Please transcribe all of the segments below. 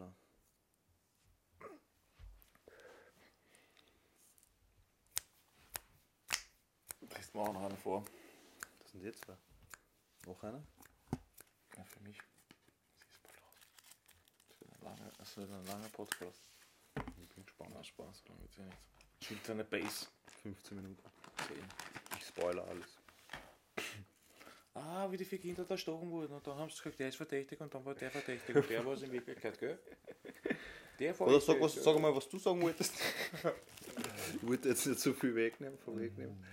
schlagen. Drehst mir auch noch eine vor. Das sind jetzt zwei. Noch einer? Ja, für mich. Das ist bald aus. Das wird ein langer, das wird ein langer Podcast. Ich bin gespannt. Na, Spaß, so lange wird's ja nicht. Schickt eine Base. 15 Minuten. 10. Ich spoiler alles. Ah, wie die vier Kinder da erstochen wurden. Und dann haben sie gesagt, der ist verdächtig und dann war der verdächtig. Und der war es in Wirklichkeit, gell? Der war Oder sag, was, sag mal, was du sagen wolltest. ich wollte jetzt nicht so viel wegnehmen, vorwegnehmen.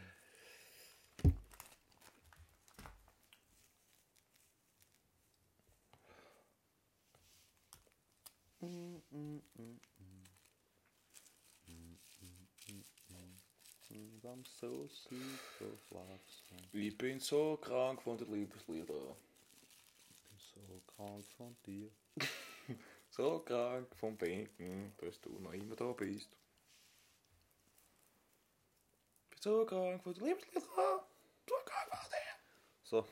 And I'm so love song. Ich bin so krank von den Liebeslieder. bin so krank von dir. So krank vom Denken, dass du noch immer da bist. Bin so krank von den Liebeslieder. So krank von dir. So.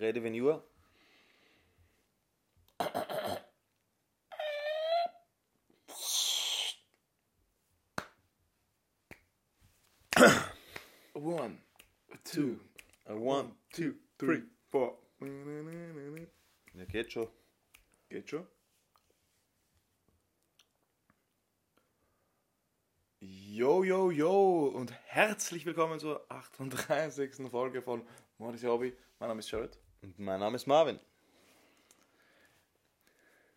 Rede wenn Uhr. One, two, one, two, three, four. Ja, geht schon. Geht schon? Yo, yo, yo und herzlich willkommen zur 38. Folge von Modis Hobby. Mein Name ist Jared. Und mein Name ist Marvin.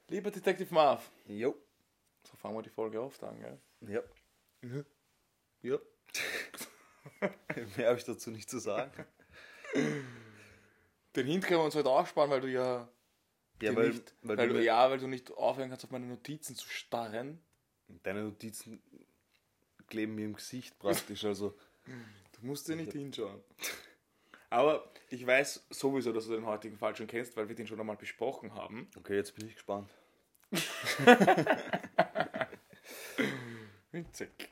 Lieber Detective Marv. Jo. So fangen wir die Folge oft an, gell? Ja. Ja. Mehr habe ich dazu nicht zu sagen. Den Hint können wir uns heute aufsparen, weil du ja, Ja, weil, nicht, weil, weil du du, ja, weil du nicht aufhören kannst, auf meine Notizen zu starren. deine Notizen kleben mir im Gesicht praktisch. Also, Du musst dir nicht hinschauen. Aber ich weiß sowieso, dass du den heutigen Fall schon kennst, weil wir den schon einmal besprochen haben. okay, jetzt bin ich gespannt. Winzig.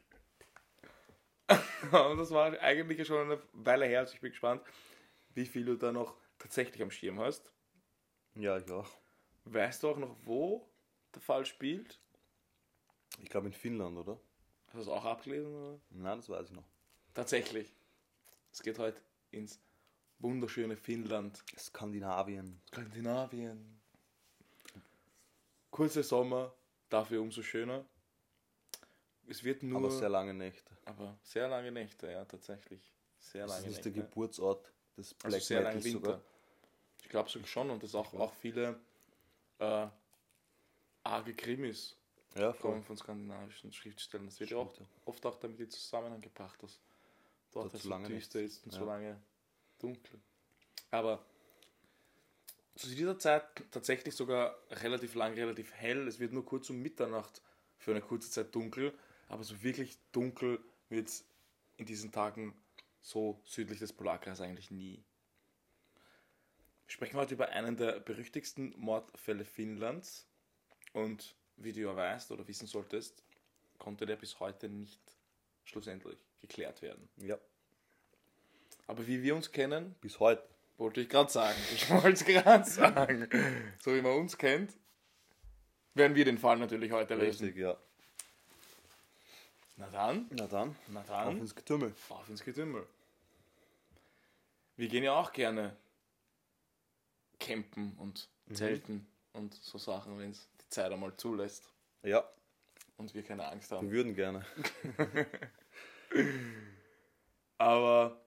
Und das war eigentlich schon eine Weile her, also ich bin gespannt, wie viel du da noch tatsächlich am Schirm hast. Ja, ich auch. Weißt du auch noch, wo der Fall spielt? Ich glaube in Finnland, oder? Hast du es auch abgelesen? Oder? Nein, das weiß ich noch. Tatsächlich. Es geht heute ins wunderschöne Finnland, Skandinavien. Skandinavien. Kurzer Sommer, dafür umso schöner. Es wird nur. Aber sehr lange Nächte. aber sehr lange Nächte, ja, tatsächlich. Sehr Das lange ist nicht der Nächte. Geburtsort des Black Also sehr lange Metals Winter. sogar. Ich glaube sogar schon und das auch, auch viele äh, arge Krimis Ja, kommen von skandinavischen Schriftstellern. Das wird ja auch oft auch damit in Zusammenhang gebracht, dass dort es so so lange düster ist und so Ja. lange dunkel. Aber zu dieser Zeit tatsächlich sogar relativ lang, relativ hell. Es wird nur kurz um Mitternacht für eine kurze Zeit dunkel, aber so wirklich dunkel wird es in diesen Tagen so südlich des Polarkreises eigentlich nie. Wir sprechen heute über einen der berüchtigsten Mordfälle Finnlands und wie du ja weißt oder wissen solltest, konnte der bis heute nicht schlussendlich geklärt werden. Ja, Aber wie wir uns kennen, bis heute. wollte ich gerade sagen. Ich wollte es gerade sagen. So wie man uns kennt, werden wir den Fall natürlich heute lösen. Richtig, ja. Na dann, Na dann, na auf dann, ins Getümmel. auf ins Getümmel. Wir gehen ja auch gerne campen und zelten und so Sachen, wenn es die Zeit einmal zulässt Ja, und wir keine Angst wir haben. würden gerne. Aber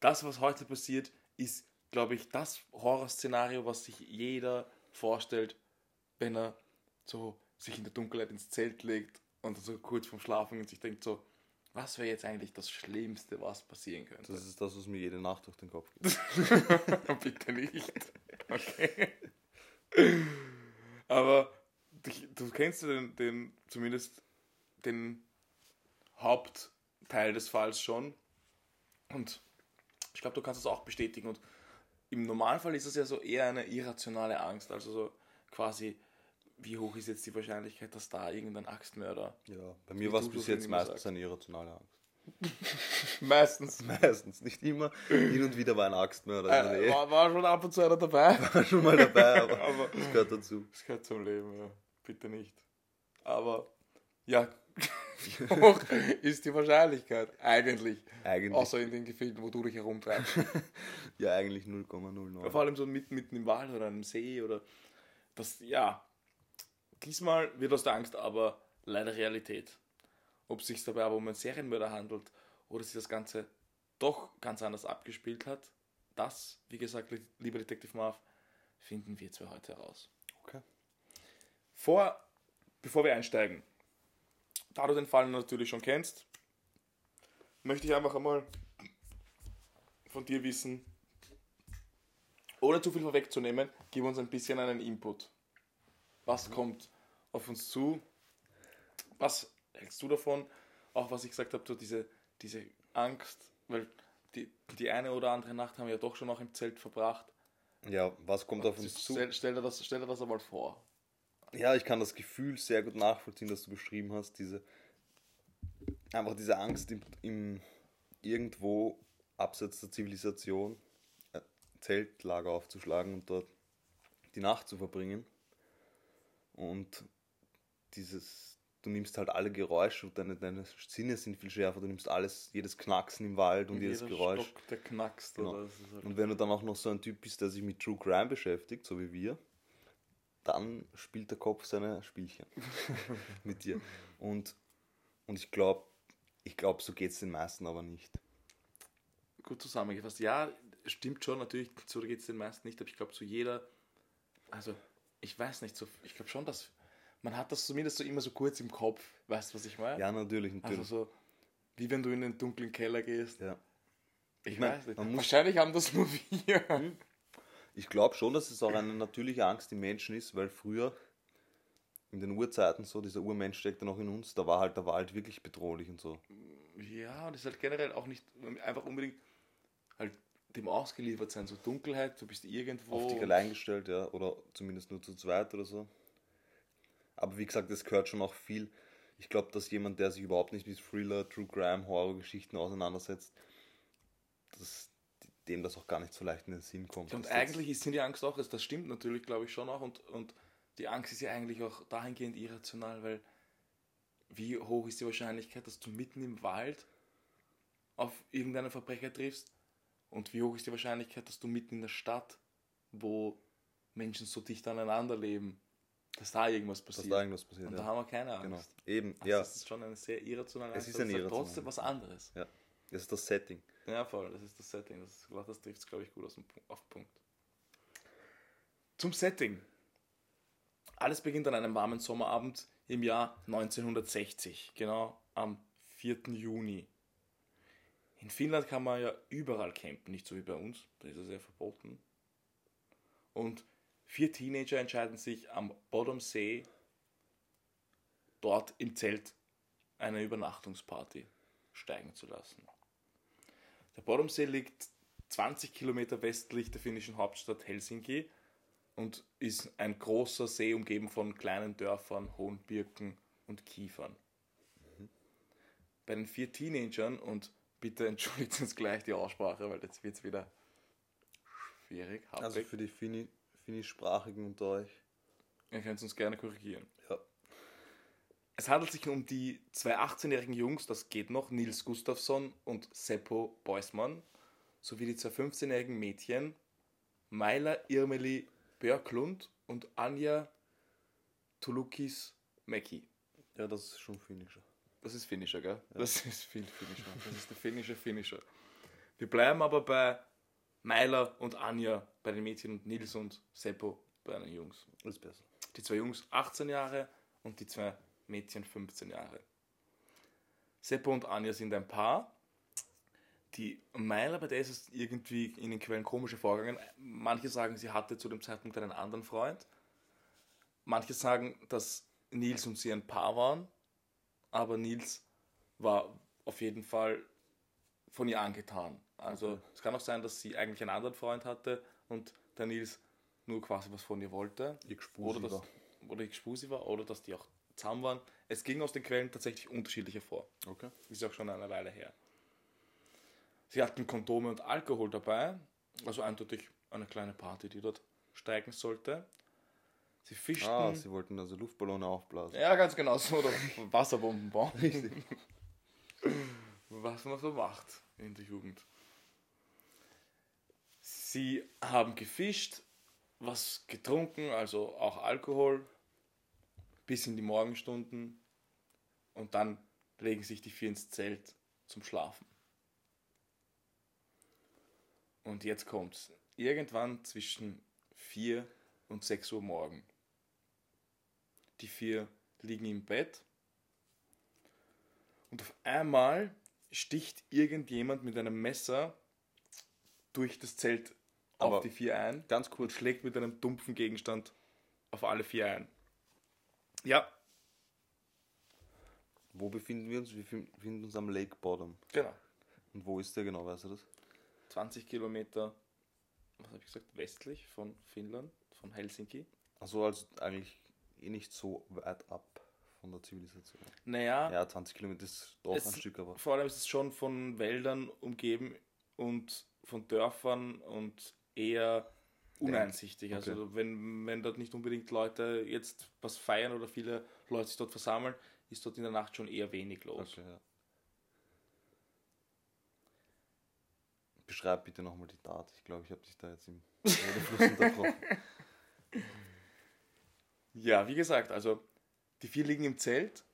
das, was heute passiert, ist, glaube ich, das Horrorszenario, was sich jeder vorstellt, wenn er so sich in der Dunkelheit ins Zelt legt und so kurz vorm Schlafen und sich denkt so, was wäre jetzt eigentlich das Schlimmste, was passieren könnte? Das ist das, was mir jede Nacht durch den Kopf geht. Bitte nicht. Okay. Aber du, du kennst ja den, den, zumindest den Hauptteil des Falls schon. Und ich glaube, du kannst es auch bestätigen. Und im Normalfall ist es ja so eher eine irrationale Angst. Also so quasi, wie hoch ist jetzt die Wahrscheinlichkeit, dass da irgendein Axtmörder Ja, bei mir war es bis jetzt meistens eine irrationale Angst. Meistens. Meistens, nicht immer. Hin und wieder war ein Axtmörder. Äh, war, war schon ab und zu einer dabei. war schon mal dabei, aber, Aber- das gehört dazu. Das gehört zum Leben, ja. Bitte nicht. Aber ja, wie hoch ist die Wahrscheinlichkeit eigentlich? Eigentlich, Außer in den Gefilden, wo du dich herumtreibst. ja, eigentlich 0,09. Vor allem so mitten, mitten im Wald oder einem See oder das, ja. Diesmal wird aus der Angst aber leider Realität. Ob es sich dabei aber um einen Serienmörder handelt oder sich das Ganze doch ganz anders abgespielt hat, das, wie gesagt, li- lieber Detective Marv, finden wir zwei heute heraus. Okay. Vor, bevor wir einsteigen, da du den Fall natürlich schon kennst, möchte ich einfach einmal von dir wissen, ohne zu viel vorwegzunehmen, gib uns ein bisschen einen Input. Was kommt auf uns zu? Was hältst du davon? Auch was ich gesagt habe, so diese, diese Angst, weil die, die eine oder andere Nacht haben wir ja doch schon noch im Zelt verbracht. Ja, was kommt auf uns zu? Stell, stell, dir das, stell dir das einmal vor. Ja, ich kann das Gefühl sehr gut nachvollziehen, das du beschrieben hast. Diese, einfach diese Angst im, im irgendwo abseits der Zivilisation ein Zeltlager aufzuschlagen und dort die Nacht zu verbringen. Und dieses, du nimmst halt alle Geräusche und deine, deine Sinne sind viel schärfer. Du nimmst alles, jedes Knacksen im Wald und jedes Geräusch. Stock, der knackst. Genau. Halt Und wenn du dann auch noch so ein Typ bist, der sich mit True Crime beschäftigt, so wie wir, dann spielt der Kopf seine Spielchen mit dir. Und, und ich glaube, ich glaube, so geht es den meisten aber nicht. gut zusammengefasst. Ja, stimmt schon, natürlich, so geht es den meisten nicht, aber ich glaube, zu jeder, also ich weiß nicht, so, ich glaube schon, dass man hat das zumindest so immer so kurz im Kopf, weißt du, was ich meine? Ja, natürlich, natürlich. also so, wie wenn du in den dunklen Keller gehst. ja. Ich, mein, weiß nicht. man muss- Wahrscheinlich haben das nur wir. Ich glaube schon, dass es auch eine natürliche Angst im Menschen ist, weil früher in den Urzeiten so, dieser Urmensch steckte noch in uns, da war halt der Wald wirklich bedrohlich und so. Ja, und es ist halt generell auch nicht einfach unbedingt halt dem ausgeliefert sein, so Dunkelheit, du bist irgendwo. Auf dich allein gestellt, ja, oder zumindest nur zu zweit oder so. Aber wie gesagt, es gehört schon auch viel. Ich glaube, dass jemand, der sich überhaupt nicht mit Thriller, True Crime, Horrorgeschichten auseinandersetzt, dass dem das auch gar nicht so leicht in den Sinn kommt. Und eigentlich ist die Angst auch, das stimmt natürlich, glaube ich, schon auch. Und, und die Angst ist ja eigentlich auch dahingehend irrational, weil wie hoch ist die Wahrscheinlichkeit, dass du mitten im Wald auf irgendeinen Verbrecher triffst? Und wie hoch ist die Wahrscheinlichkeit, dass du mitten in der Stadt, wo Menschen so dicht aneinander leben, dass da irgendwas jetzt, dass passiert? da irgendwas passiert. und ja. da haben wir keine Angst. Genau. Eben, Also ja. Das ist schon eine sehr irrationale Es Angst, ist aber eine es irrationale trotzdem was anderes. ja. Das ist das Setting. Ja, voll, das ist das Setting. Das, das trifft es, glaube ich, gut auf den Punkt. Zum Setting. Alles beginnt an einem warmen Sommerabend im Jahr 1960, genau am 4. Juni. In Finnland kann man ja überall campen, nicht so wie bei uns, da ist es ja verboten. Und vier Teenager entscheiden sich am Bodomsee dort im Zelt eine Übernachtungsparty steigen zu lassen. Der Bodomsee liegt 20 Kilometer westlich der finnischen Hauptstadt Helsinki und ist ein großer See umgeben von kleinen Dörfern, hohen Birken und Kiefern. Bei den vier Teenagern, und bitte entschuldigt uns gleich die Aussprache, weil jetzt wird es wieder schwierig, happig. Also für die Finni finnischsprachigen unter euch. Ihr könnt uns gerne korrigieren. Ja. Es handelt sich um die zwei 18-jährigen Jungs, das geht noch, Nils Gustafsson und Seppo Beusmann, sowie die zwei 15-jährigen Mädchen, Maila Irmeli Björklund und Anja Tulukis Mäki. Ja, das ist schon finnischer. Das ist Finnischer, gell? Das ist viel Finnischer. Das ist der finnische Finnischer. Wir bleiben aber bei Maila und Anja bei den Mädchen und Nils und Seppo bei den Jungs. Ist besser. Die zwei Jungs 18 Jahre und die zwei Mädchen 15 Jahre. Seppo und Anja sind ein Paar. Die Meiler, bei der ist es irgendwie in den Quellen komische Vorgänge. Manche sagen, sie hatte zu dem Zeitpunkt einen anderen Freund. Manche sagen, dass Nils und sie ein Paar waren. Aber Nils war auf jeden Fall von ihr angetan. Also es kann auch sein, dass sie eigentlich einen anderen Freund hatte und der Nils nur quasi was von ihr wollte. Oder dass, war. oder ich Spusi war, oder dass die auch zusammen waren. Es ging aus den Quellen tatsächlich unterschiedlich hervor. Okay. Ist auch schon eine Weile her. Sie hatten Kondome und Alkohol dabei, also eindeutig eine kleine Party, die dort steigen sollte. Sie fischten. Ah, sie wollten also Luftballone aufblasen. ja, ganz genau so. Oder Wasserbomben bauen. Was man so macht in der Jugend. Sie haben gefischt, was getrunken, also auch Alkohol, bis in die Morgenstunden. Und dann legen sich die vier ins Zelt zum Schlafen. Und jetzt kommt's. Irgendwann zwischen 4 und 6 Uhr morgen. Die vier liegen im Bett. Und auf einmal sticht irgendjemand mit einem Messer durch das Zelt Aber- auf die vier ein Ganz kurz, schlägt mit einem dumpfen Gegenstand auf alle vier ein. Ja, wo befinden wir uns? Wir fin- befinden uns am Lake Bottom. genau. Und wo ist der genau, weißt du das? 20 Kilometer, was habe ich gesagt, westlich von Finnland, von Helsinki. Also also eigentlich eh nicht so weit ab von der Zivilisation. Naja, Ja, 20 Kilometer ist doch ein Stück, aber vor allem ist es schon von Wäldern umgeben und von Dörfern und eher uneinsichtig. Okay. Also wenn, wenn dort nicht unbedingt Leute jetzt was feiern oder viele Leute sich dort versammeln, ist dort in der Nacht schon eher wenig los. okay, ja. Beschreib bitte nochmal die Tat. Ich glaube, ich habe dich da jetzt im Redefluss unterbrochen. Ja, wie gesagt, also die vier liegen im Zelt.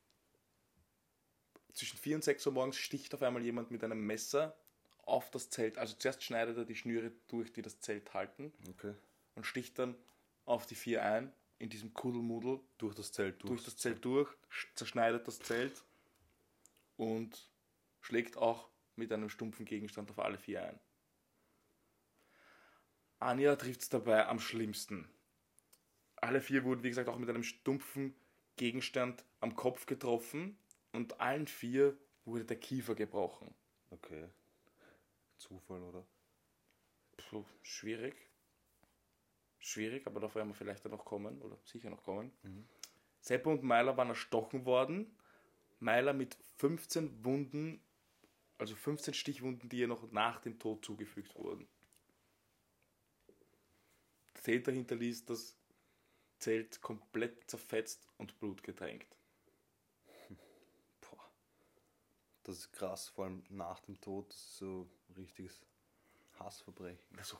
Zwischen 4 und 6 Uhr morgens sticht auf einmal jemand mit einem Messer auf das Zelt. Also zuerst schneidet er die Schnüre durch, die das Zelt halten Okay. und sticht dann auf die vier ein in diesem Kuddelmuddel Durch das Zelt durch. durch das Zelt durch, sch- zerschneidet das Zelt und schlägt auch mit einem stumpfen Gegenstand auf alle vier ein. Anja trifft es dabei am schlimmsten. Alle vier wurden, wie gesagt, auch mit einem stumpfen Gegenstand am Kopf getroffen und allen vier wurde der Kiefer gebrochen. Okay. Zufall, oder? Puh, schwierig. Schwierig, aber darauf werden wir vielleicht dann noch kommen, oder sicher noch kommen. Seppo und Meiler waren erstochen worden. Meiler mit 15 Wunden, also 15 Stichwunden, die ihr noch nach dem Tod zugefügt wurden. Der Täter hinterließ das Zelt komplett zerfetzt und blutgetränkt. Boah. Das ist krass, vor allem nach dem Tod. So richtiges Hassverbrechen. Also,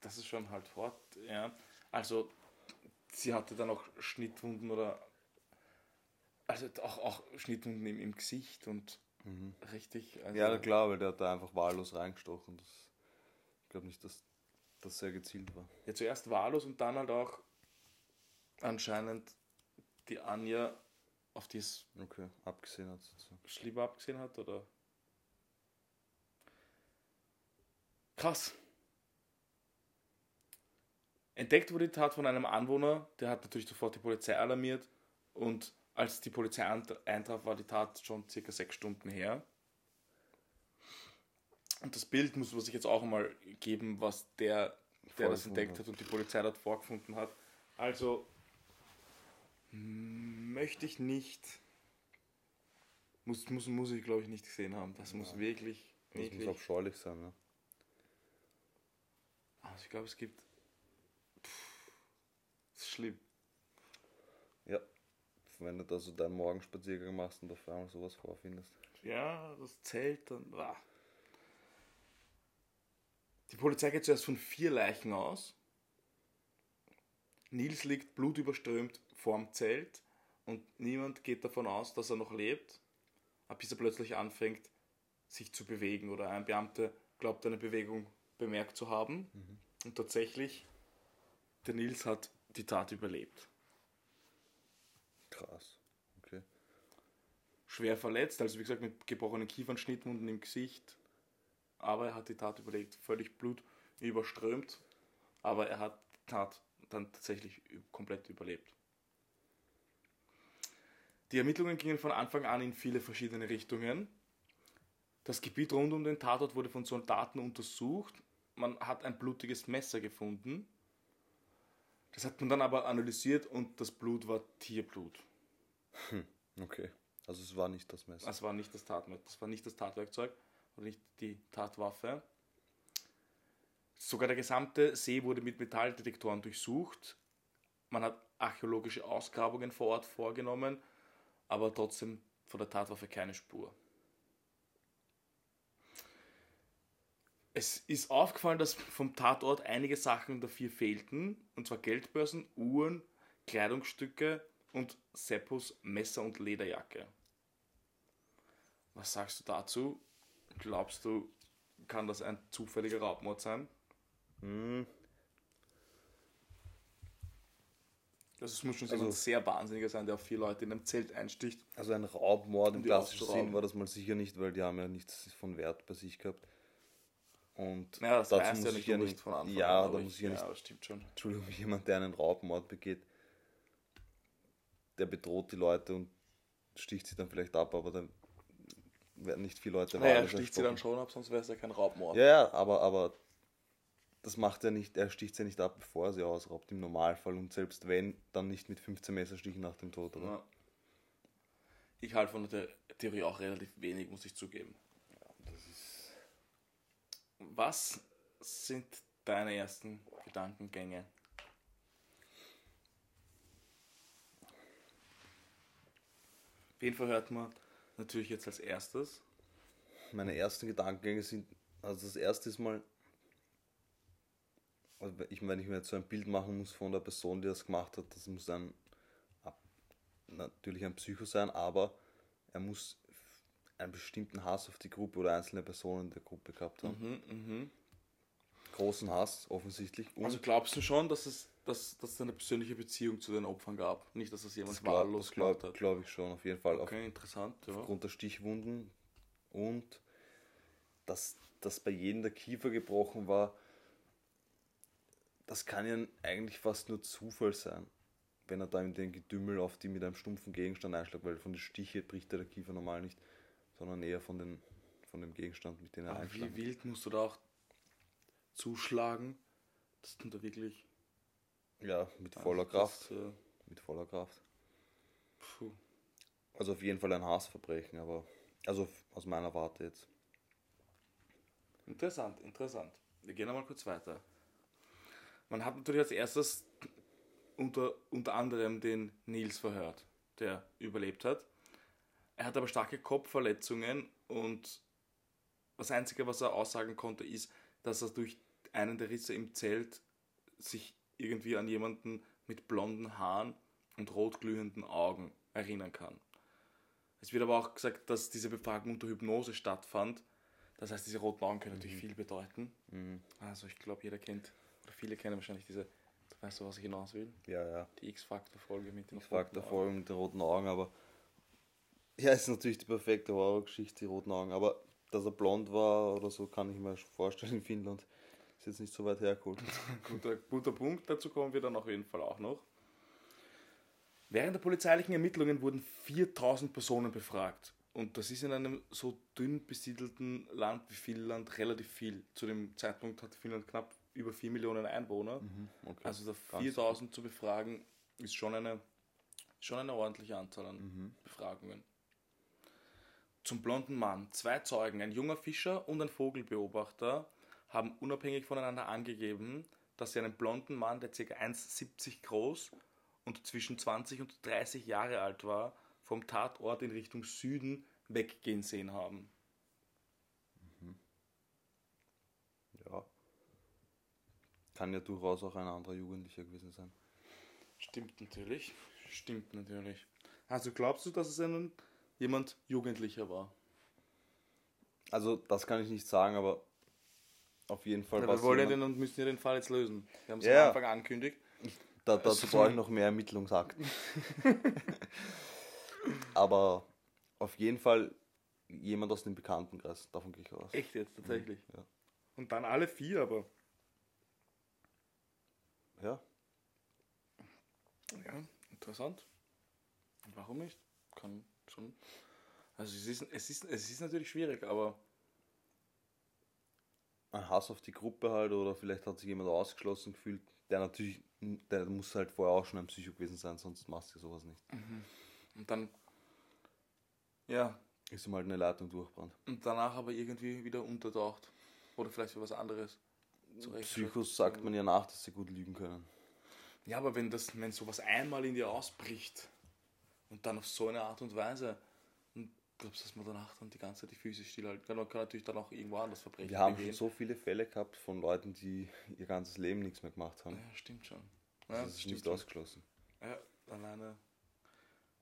das ist schon halt hart, ja. Also, sie hatte dann auch Schnittwunden oder. Also auch, auch Schnittwunden im, im Gesicht und richtig. Also, Ja, klar, weil der hat da einfach wahllos reingestochen. Das, ich glaube nicht, dass das sehr gezielt war. ja, zuerst wahllos und dann halt auch anscheinend die Anja, auf die es Okay, abgesehen hat so. schlimmer abgesehen hat, oder? Krass. Entdeckt wurde die Tat von einem Anwohner, der hat natürlich sofort die Polizei alarmiert und als die Polizei eint- eintraf, war die Tat schon circa sechs Stunden her. Und das Bild muss man sich jetzt auch mal geben, was der, der das entdeckt hat. und die Polizei dort vorgefunden hat. Also möchte ich nicht muss, muss, muss ich, glaube ich, nicht gesehen haben. Das muss wirklich, Das wirklich. muss abscheulich sein, ne? Also ich glaube, es gibt. Pff, das ist schlimm. Ja. Wenn du da so deinen Morgenspaziergang machst und auf einmal sowas vorfindest. Ja, das Zelt dann. Ah. Die Polizei geht zuerst von vier Leichen aus. Nils liegt blutüberströmt vorm Zelt und niemand geht davon aus, dass er noch lebt, bis er plötzlich anfängt, sich zu bewegen oder ein Beamter glaubt, eine Bewegung bemerkt zu haben. Und tatsächlich, der Nils hat die Tat überlebt. Krass. Okay. schwer verletzt, also wie gesagt mit gebrochenen Kiefern, Schnittwunden im Gesicht. Aber er hat die Tat überlebt, völlig Blut überströmt. Aber er hat die Tat dann tatsächlich komplett überlebt. Die Ermittlungen gingen von Anfang an in viele verschiedene Richtungen. Das Gebiet rund um den Tatort wurde von Soldaten untersucht. Man hat ein blutiges Messer gefunden. Das hat man dann aber analysiert und das Blut war Tierblut. Okay. Also es war nicht das Messer. Das war nicht das Tatwerkzeug, das war nicht das Tatwerkzeug und nicht die Tatwaffe. Sogar der gesamte See wurde mit Metalldetektoren durchsucht. Man hat archäologische Ausgrabungen vor Ort vorgenommen, aber trotzdem von der Tatwaffe keine Spur. Es ist aufgefallen, dass vom Tatort einige Sachen dafür fehlten, und zwar Geldbörsen, Uhren, Kleidungsstücke und Seppos Messer und Lederjacke. Was sagst du dazu? Glaubst du, kann das ein zufälliger Raubmord sein? Hm, Also es muss schon Also- sehr wahnsinniger sein, der auf vier Leute in einem Zelt einsticht. Also ein Raubmord im klassischen. Sinn war das mal sicher nicht, weil die haben ja nichts von Wert bei sich gehabt. Und Naja, das dazu weiß ja muss nicht ich ja nicht von Anfang Ja, an. da muss ich ja nicht. Ja, stimmt schon. Entschuldigung, jemand, der einen Raubmord begeht, der bedroht die Leute und sticht sie dann vielleicht ab, aber dann werden nicht viele Leute Naja, er sticht sie dann schon ab, sonst wäre es ja kein Raubmord. Ja, ja, aber, aber das macht er nicht, er sticht sie nicht ab, bevor er sie ausraubt, im Normalfall. Und selbst wenn, dann nicht mit 15 Messerstichen nach dem Tod, oder? Ja. Ich halte von der Theorie auch relativ wenig, muss ich zugeben. Was sind deine ersten Gedankengänge? Wen verhört man natürlich jetzt als erstes? Meine ersten Gedankengänge sind, also das erste ist mal, also ich meine, wenn ich mir jetzt so ein Bild machen muss von der Person, die das gemacht hat, das muss ein, natürlich ein Psycho sein, aber er muss einen bestimmten Hass auf die Gruppe oder einzelne Personen in der Gruppe gehabt haben. Mhm, mhm. Großen Hass, offensichtlich. Und Also glaubst du schon, dass es, dass, dass es eine persönliche Beziehung zu den Opfern gab? Nicht, dass es jemand das glaube wahllos glaub, gemacht hat? glaub ich schon, auf jeden Fall. Auf, Okay, interessant. Ja. aufgrund der Stichwunden und dass, dass bei jedem der Kiefer gebrochen war, das kann ja eigentlich fast nur Zufall sein, wenn er da in den Gedümmel auf die mit einem stumpfen Gegenstand einschlägt, weil von den Stiche bricht der Kiefer normal nicht, sondern eher von, den, von dem Gegenstand, mit dem er einschlägt. wie wild musst du da auch zuschlagen, dass du da wirklich Ja, mit voller Kraft, äh, mit voller Kraft. puh. Also auf jeden Fall ein Hassverbrechen, aber also aus meiner Warte jetzt. Interessant, interessant. Wir gehen einmal kurz weiter. Man hat natürlich als erstes unter, unter anderem den Nils verhört, der überlebt hat. Er hat aber starke Kopfverletzungen und das Einzige, was er aussagen konnte, ist, dass er durch einen der Risse im Zelt sich irgendwie an jemanden mit blonden Haaren und rotglühenden Augen erinnern kann. Es wird aber auch gesagt, dass diese Befragung unter Hypnose stattfand. Das heißt, diese roten Augen können natürlich viel bedeuten. Mhm. Also ich glaube, jeder kennt, oder viele kennen wahrscheinlich diese, weißt du, was ich hinaus will? Ja, ja. Die X-Factor-Folge mit den Augen. mit den roten Augen, aber ja, ist natürlich die perfekte Horrorgeschichte, die roten Augen. Aber dass er blond war oder so, kann ich mir schon vorstellen in Finnland. Ist jetzt nicht so weit hergeholt. Guter, guter Punkt, dazu kommen wir dann auf jeden Fall auch noch. Während der polizeilichen Ermittlungen wurden 4000 Personen befragt. Und das ist in einem so dünn besiedelten Land wie Finnland relativ viel. Zu dem Zeitpunkt hat Finnland knapp über 4 Millionen Einwohner. Okay. Also da Ganz 4000 zu befragen, ist schon eine, schon eine ordentliche Anzahl an Befragungen. Zum blonden Mann. Zwei Zeugen, ein junger Fischer und ein Vogelbeobachter, haben unabhängig voneinander angegeben, dass sie einen blonden Mann, der ca. 1,70 groß und zwischen 20 und 30 Jahre alt war, vom Tatort in Richtung Süden weggehen sehen haben. ja. Kann ja durchaus auch ein anderer Jugendlicher gewesen sein. Stimmt natürlich. Stimmt natürlich. Also glaubst du, dass es ein, jemand Jugendlicher war? Also, das kann ich nicht sagen, aber auf jeden Fall Ja, war wir es wollen ja den und müssen ja den Fall jetzt lösen. Wir haben es Ja. am Anfang angekündigt. Da, dazu brauche ich noch mehr Ermittlungsakten. aber auf jeden Fall jemand aus dem Bekanntenkreis, davon gehe ich aus. Echt jetzt tatsächlich. Ja. Und dann alle vier, aber. Ja. Ja, interessant. Warum nicht? Kann schon. Also es ist, es ist, es ist natürlich schwierig, aber ein Hass auf die Gruppe halt oder vielleicht hat sich jemand ausgeschlossen gefühlt, der natürlich, der muss halt vorher auch schon ein Psycho gewesen sein, sonst machst du sowas nicht. Und dann, ja, Ist ihm halt eine Leitung durchbrannt. und danach aber irgendwie wieder untertaucht. Oder vielleicht für was anderes. Psychos sagt man ja nach, dass sie gut lügen können. Ja, aber wenn das, wenn sowas einmal in dir ausbricht und dann auf so eine Art und Weise, und glaubst du, dass man danach dann die ganze Zeit die Füße stillhalten kann? Man kann natürlich dann auch irgendwo anders Verbrechen Wir haben schon begehen. so viele Fälle gehabt von Leuten, die ihr ganzes Leben nichts mehr gemacht haben. Ja, stimmt schon. Ja, das ist stimmt nicht schon. ausgeschlossen. Ja, alleine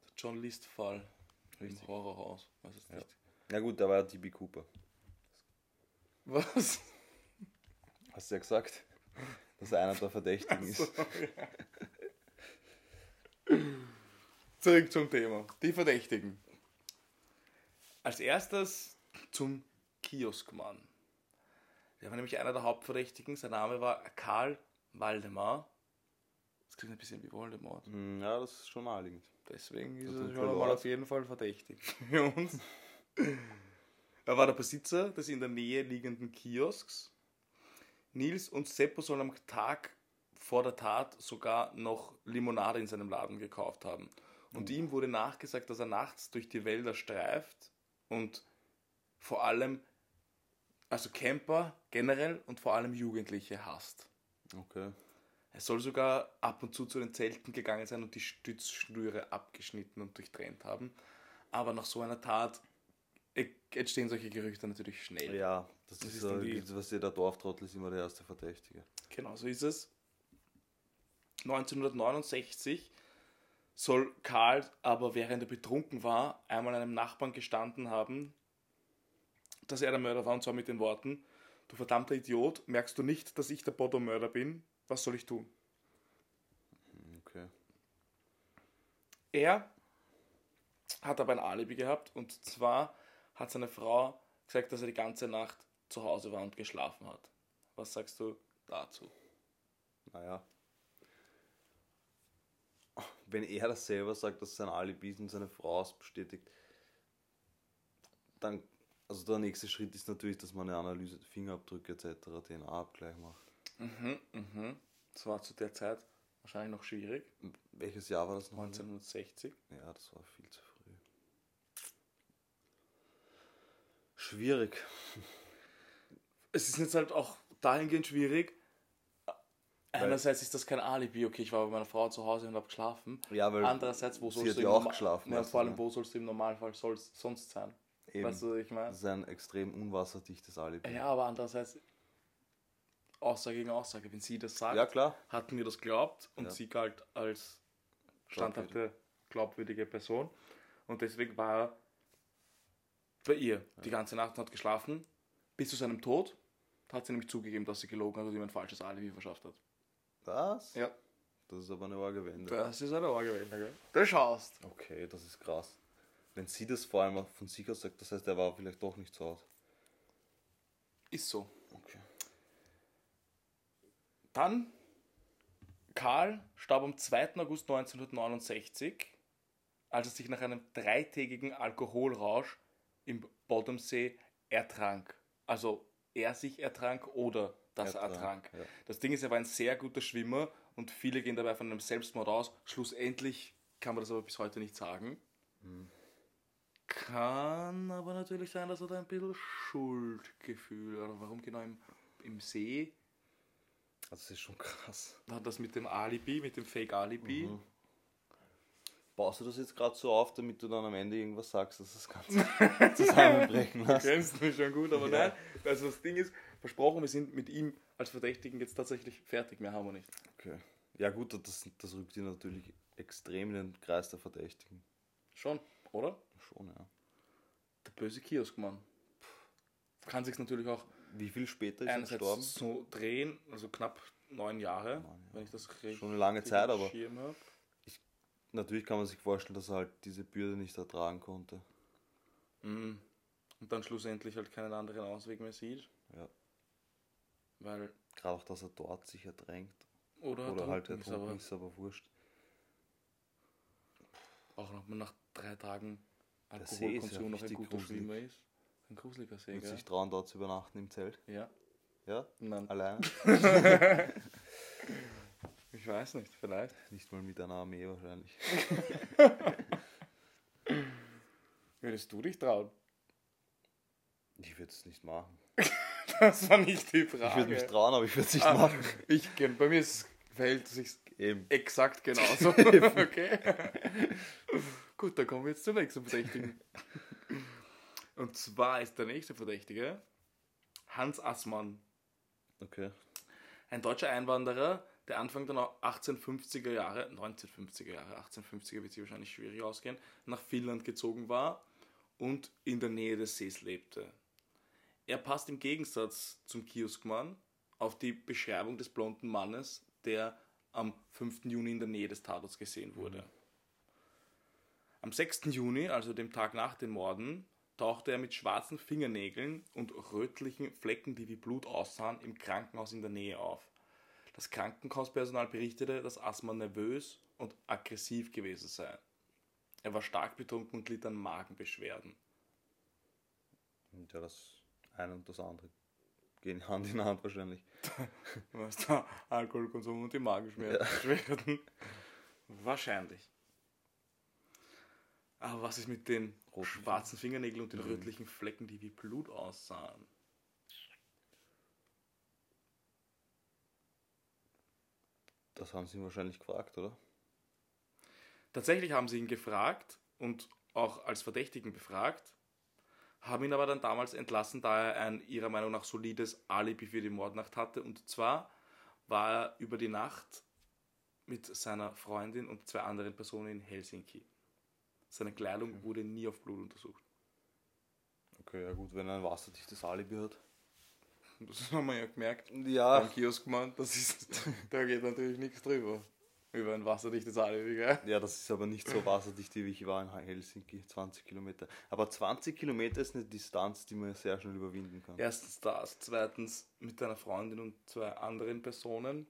der John List-Fall im Richtig. Horrorhaus. Weiß jetzt Ja. nicht. Na gut, da war ja DB Cooper. Was? Hast du ja gesagt, dass er einer der Verdächtigen ist. Zurück zum Thema. Die Verdächtigen. Als erstes zum Kioskmann. Der war nämlich einer der Hauptverdächtigen. Sein Name war Karl Waldemar. Das klingt ein bisschen wie Voldemort. Hm, Ja, das ist schon naheliegend. Deswegen ist Das er schon Lord. auf jeden Fall verdächtig für uns. er war der Besitzer des in der Nähe liegenden Kiosks. Nils und Seppo sollen am Tag vor der Tat sogar noch Limonade in seinem Laden gekauft haben. Und ihm wurde nachgesagt, dass er nachts durch die Wälder streift und vor allem, also Camper generell und vor allem Jugendliche hasst. Okay. Er soll sogar ab und zu zu den Zelten gegangen sein und die Stützschnüre abgeschnitten und durchtrennt haben. Aber nach so einer Tat e- entstehen solche Gerüchte natürlich schnell. Ja, das, Das ist, ist so, irgendwie- was der Dorftrottel ist immer der erste Verdächtige. Genau, so ist es. 1969 soll Karl aber, während er betrunken war, einmal einem Nachbarn gestanden haben, dass er der Mörder war, und zwar mit den Worten: Du verdammter Idiot, merkst du nicht, dass ich der Bodo-Mörder bin? Was soll ich tun? Okay. Er hat aber ein Alibi gehabt und zwar hat seine Frau gesagt, dass er die ganze Nacht zu Hause war und geschlafen hat. Was sagst du dazu? Naja. Wenn er das selber sagt, dass sein Alibi und seine Frau es bestätigt, dann, also der nächste Schritt ist natürlich, dass man eine Analyse, Fingerabdrücke etc., DNA-Abgleich macht. Mhm, mhm. Das war zu der Zeit wahrscheinlich noch schwierig. Welches Jahr war das noch? 1960. Ja, das war viel zu früh. Schwierig. Es ist jetzt halt auch dahingehend schwierig. Einerseits ist das kein Alibi, okay, ich war bei meiner Frau zu Hause und habe geschlafen. Ja, weil Andererseits, wo sie sollst hat du ja auch geschlafen, Ja, vor allem, wo sollst du im Normalfall sollst, sonst sein? eben, Weißt du, was ich meine? das ist ein extrem unwasserdichtes Alibi. Ja, aber andererseits Aussage gegen Aussage. Wenn sie das sagt, Ja, klar. hat mir das glaubt und Ja. sie galt als standhafte, glaubwürdige Person. Und deswegen war er bei ihr die ganze Nacht und hat geschlafen. Bis zu seinem Tod hat sie nämlich zugegeben, dass sie gelogen hat und ihm ein falsches Alibi verschafft hat. Was? Ja. Das ist aber eine arge Wende. Das ist eine Orgewende, gell? Du schaust. Okay, das ist krass. Wenn sie das vor allem von sich aus sagt, das heißt, er war vielleicht doch nicht zu Hause. Ist so. Okay. Dann, Karl starb am 2. August 1969, als er sich nach einem dreitägigen Alkoholrausch im Bodensee ertrank. Also er sich ertrank oder dass er Ertrank, ertrank. ja. Das Ding ist, er war ein sehr guter Schwimmer und viele gehen dabei von einem Selbstmord aus. Schlussendlich kann man das aber bis heute nicht sagen. Hm. Kann aber natürlich sein, dass er da ein bisschen Schuldgefühl, oder warum genau im, im See, Also das ist schon krass. hat das mit dem Alibi, mit dem Fake-Alibi. Mhm. Baust du das jetzt gerade so auf, damit du dann am Ende irgendwas sagst, dass das Ganze zusammenbrechen Du lässt? kennst mich schon gut, aber Ja. nein. Also das Ding ist, versprochen, wir sind mit ihm als Verdächtigen jetzt tatsächlich fertig, mehr haben wir nicht. Okay. Ja gut, das, das rückt ihn natürlich extrem in den Kreis der Verdächtigen. Schon, oder? Schon, ja. Der böse Kioskmann. Kann sich natürlich auch Wie viel später ist er gestorben? so drehen, also knapp neun Jahre, Neun Jahre. wenn ich das richtig Schon eine lange Zeit, aber hab. natürlich kann man sich vorstellen, dass er halt diese Bürde nicht ertragen konnte. Mhm. Und dann schlussendlich halt keinen anderen Ausweg mehr sieht. Ja. Weil, Gerade auch, dass er dort sich ertränkt. oder, Oder halt ertrunken ist, ist, aber wurscht. auch noch mal nach drei Tagen Alkoholkonsum noch ein guter gruselig. Schwimmer ist. Ein gruseliger See, Und sich trauen, dort zu übernachten im Zelt. Ja, Ja? nein. Allein? Ich weiß nicht, vielleicht. Nicht mal mit einer Armee wahrscheinlich. Würdest du dich trauen? Ich würde es nicht machen. Das war nicht die Frage. Ich würde mich trauen, aber ich würde es nicht Ah, machen. Ich, bei mir ist, es- verhält es sich Eben. exakt genauso. okay. Gut, dann kommen wir jetzt zum nächsten Verdächtigen. Und zwar ist der nächste Verdächtige Hans Assmann. Okay. Ein deutscher Einwanderer, der Anfang der 1850er Jahre, 1950er Jahre, 1850er wird sich wahrscheinlich schwierig ausgehen, nach Finnland gezogen war und in der Nähe des Sees lebte. Er passt im Gegensatz zum Kioskmann auf die Beschreibung des blonden Mannes, der am 5. Juni in der Nähe des Tatorts gesehen wurde. Am 6. Juni, also dem Tag nach den Morden, tauchte er mit schwarzen Fingernägeln und rötlichen Flecken, die wie Blut aussahen, im Krankenhaus in der Nähe auf. Das Krankenhauspersonal berichtete, dass Asman nervös und aggressiv gewesen sei. Er war stark betrunken und litt an Magenbeschwerden. Ja, das eine und das andere gehen Hand in Hand wahrscheinlich. Was der Alkoholkonsum und die Magenbeschwerden. Wahrscheinlich. Aber was ist mit den Roten schwarzen Fingernägeln und den rötlichen Flecken, die wie Blut aussahen? Das haben sie ihn wahrscheinlich gefragt, oder? Tatsächlich haben sie ihn gefragt und auch als Verdächtigen befragt, haben ihn aber dann damals entlassen, da er ein ihrer Meinung nach solides Alibi für die Mordnacht hatte. Und zwar war er über die Nacht mit seiner Freundin und zwei anderen Personen in Helsinki. Seine Kleidung wurde nie auf Blut untersucht. Okay, ja gut, wenn er ein wasserdichtes Alibi hat. Das haben wir ja gemerkt Ja. beim Kioskmann, das ist, da geht natürlich nichts drüber. Über ein wasserdichtes Alibi, gell? Ja, das ist aber nicht so wasserdicht, wie ich war in Helsinki, 20 Kilometer. Aber 20 Kilometer ist eine Distanz, die man sehr schnell überwinden kann. Erstens das, zweitens mit deiner Freundin und zwei anderen Personen.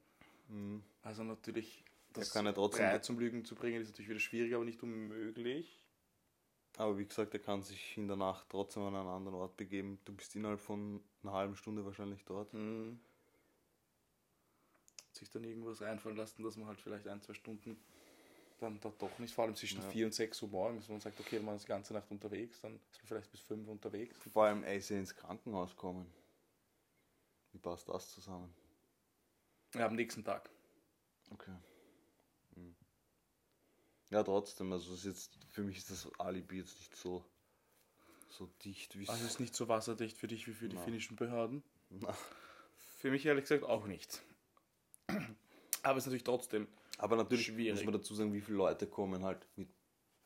Also natürlich, das kann ja trotzdem- drei zum Lügen zu bringen, ist natürlich wieder schwierig, aber nicht unmöglich. Aber wie gesagt, er kann sich in der Nacht trotzdem an einen anderen Ort begeben. Du bist innerhalb von einer halben Stunde wahrscheinlich dort. Hm. Sich dann irgendwas einfallen lassen, dass man halt vielleicht ein, zwei Stunden dann da doch nicht, vor allem zwischen Ja. 4 und 6 Uhr morgens, wenn man sagt, okay, man ist die ganze Nacht unterwegs, dann ist man vielleicht bis 5 Uhr unterwegs. Vor allem, ja ins Krankenhaus kommen. Wie passt das zusammen? Ja, am nächsten Tag. Okay. Hm. Ja, trotzdem, also ist jetzt, für mich ist das Alibi jetzt nicht so, so dicht wie. Also es ist nicht so wasserdicht für dich wie für die Na. finnischen Behörden. Na. Für mich ehrlich gesagt auch nicht. Aber es ist natürlich trotzdem Aber natürlich Schwierig. muss man dazu sagen, wie viele Leute kommen halt mit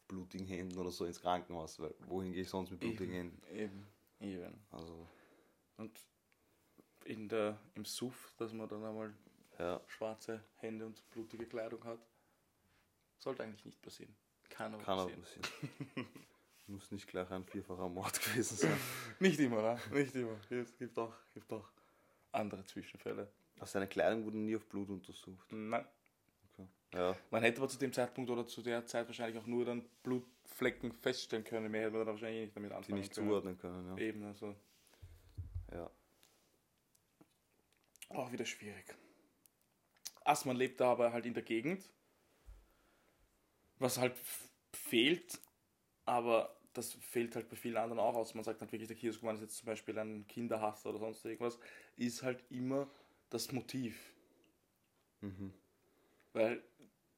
blutigen Händen oder so ins Krankenhaus, weil wohin gehe ich sonst mit blutigen Händen? eben, eben. Also, Und in der, im Suff, dass man dann einmal ja, schwarze Hände und blutige Kleidung hat, sollte eigentlich nicht passieren. Kann aber kann passieren. passieren. Muss nicht gleich ein vierfacher Mord gewesen sein. Nicht immer, ne? Nicht immer. Es gibt auch, gibt auch andere Zwischenfälle. Also seine Kleidung wurde nie auf Blut untersucht. Nein. Okay. Ja, Man hätte aber zu dem Zeitpunkt oder zu der Zeit wahrscheinlich auch nur dann Blutflecken feststellen können. Mehr hätte man dann wahrscheinlich nicht damit die anfangen nicht können. zuordnen können. Ja. Eben, also ja. auch wieder schwierig. Assmann lebt da aber halt in der Gegend. Was halt fehlt, aber das fehlt halt bei vielen anderen auch aus. Man sagt halt wirklich, der Kioskmann ist jetzt zum Beispiel ein Kinderhasser oder sonst irgendwas, ist halt immer das Motiv. Mhm. Weil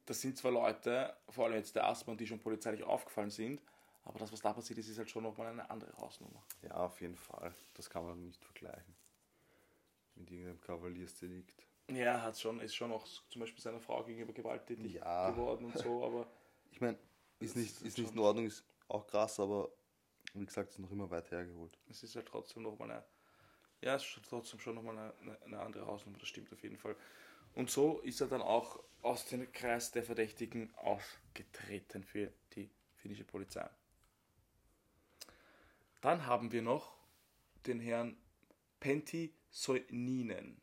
das sind zwar Leute, vor allem jetzt der Assmann, die schon polizeilich aufgefallen sind, aber das, was da passiert ist, ist halt schon nochmal eine andere Hausnummer. ja, auf jeden Fall. Das kann man nicht vergleichen. Mit irgendeinem Kavaliersdelikt. Ja, hat schon, ist schon auch zum Beispiel seiner Frau gegenüber gewalttätig Ja. geworden und so, aber Ich meine, ist nicht, ist nicht in Ordnung, ist auch krass, aber wie gesagt, ist noch immer weit hergeholt. es ist halt trotzdem nochmal eine, ja, es ist trotzdem schon nochmal eine, eine, andere Hausnummer, das stimmt auf jeden Fall. Und so ist er dann auch aus dem Kreis der Verdächtigen ausgetreten für die finnische Polizei. Dann haben wir noch den Herrn Pentti Soininen.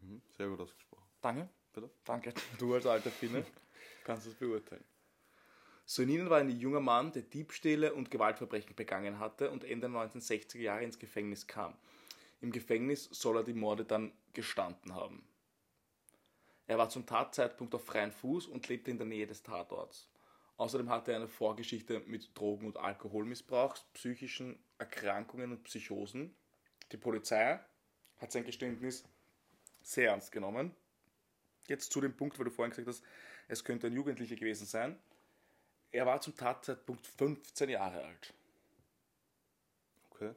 Mhm. Sehr gut ausgesprochen. Danke. Bitte? Danke. Du als alter Finne kannst es beurteilen. Soninen war ein junger Mann, der Diebstähle und Gewaltverbrechen begangen hatte und Ende der 1960er Jahre ins Gefängnis kam. Im Gefängnis soll er die Morde dann gestanden haben. Er war zum Tatzeitpunkt auf freiem Fuß und lebte in der Nähe des Tatorts. Außerdem hat er eine Vorgeschichte mit Drogen- und Alkoholmissbrauch, psychischen Erkrankungen und Psychosen. Die Polizei hat sein Geständnis sehr ernst genommen. Jetzt zu dem Punkt, weil du vorhin gesagt hast, es könnte ein Jugendlicher gewesen sein. Er war zum Tatzeitpunkt 15 Jahre alt. Okay.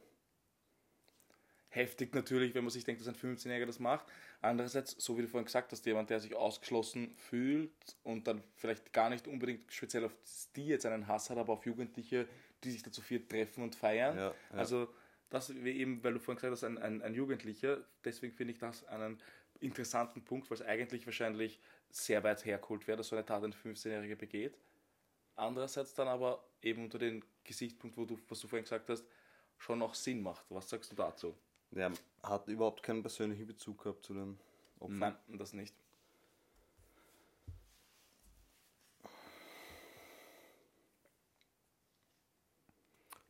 Heftig natürlich, wenn man sich denkt, dass ein 15-Jähriger das macht. Andererseits, so wie du vorhin gesagt hast, jemand, der sich ausgeschlossen fühlt und dann vielleicht gar nicht unbedingt speziell auf die jetzt einen Hass hat, aber auf Jugendliche, die sich dazu viel treffen und feiern. Ja, ja. Also das wie eben, weil du vorhin gesagt hast, ein, ein, ein Jugendlicher, deswegen finde ich das einen interessanten Punkt, weil es eigentlich wahrscheinlich sehr weit hergeholt wäre, dass so eine Tat ein 15-Jähriger begeht. Andererseits dann aber eben unter den Gesichtspunkt, wo du, was du vorhin gesagt hast, schon noch Sinn macht. Was sagst du dazu? Der hat überhaupt keinen persönlichen Bezug gehabt zu den Opfern. Nein, das nicht.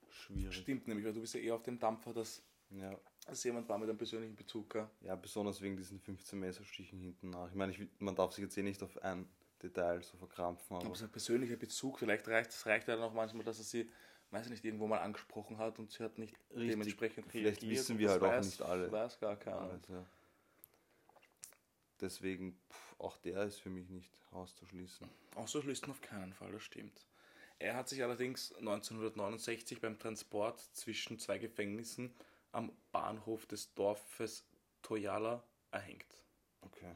Schwierig. Stimmt nämlich, weil du bist ja eher auf dem Dampfer, dass, Ja. dass jemand war mit einem persönlichen Bezug. Gell? ja, besonders wegen diesen 15 Messerstichen hinten nach. Ich meine, ich, man darf sich jetzt eh nicht auf ein Detail so verkrampfen, aber Aber so ein persönlicher Bezug, vielleicht reicht es reicht ja dann auch manchmal, dass er sie, weiß ich nicht, irgendwo mal angesprochen hat und sie hat nicht Richtig. dementsprechend Vielleicht reagiert wissen wir halt auch weiß, nicht alle. Weiß gar keiner. ja. Deswegen, pff, auch der ist für mich nicht auszuschließen. Auszuschließen auf keinen Fall, das stimmt. Er hat sich allerdings 1969 beim Transport zwischen zwei Gefängnissen am Bahnhof des Dorfes Toyala erhängt. Okay.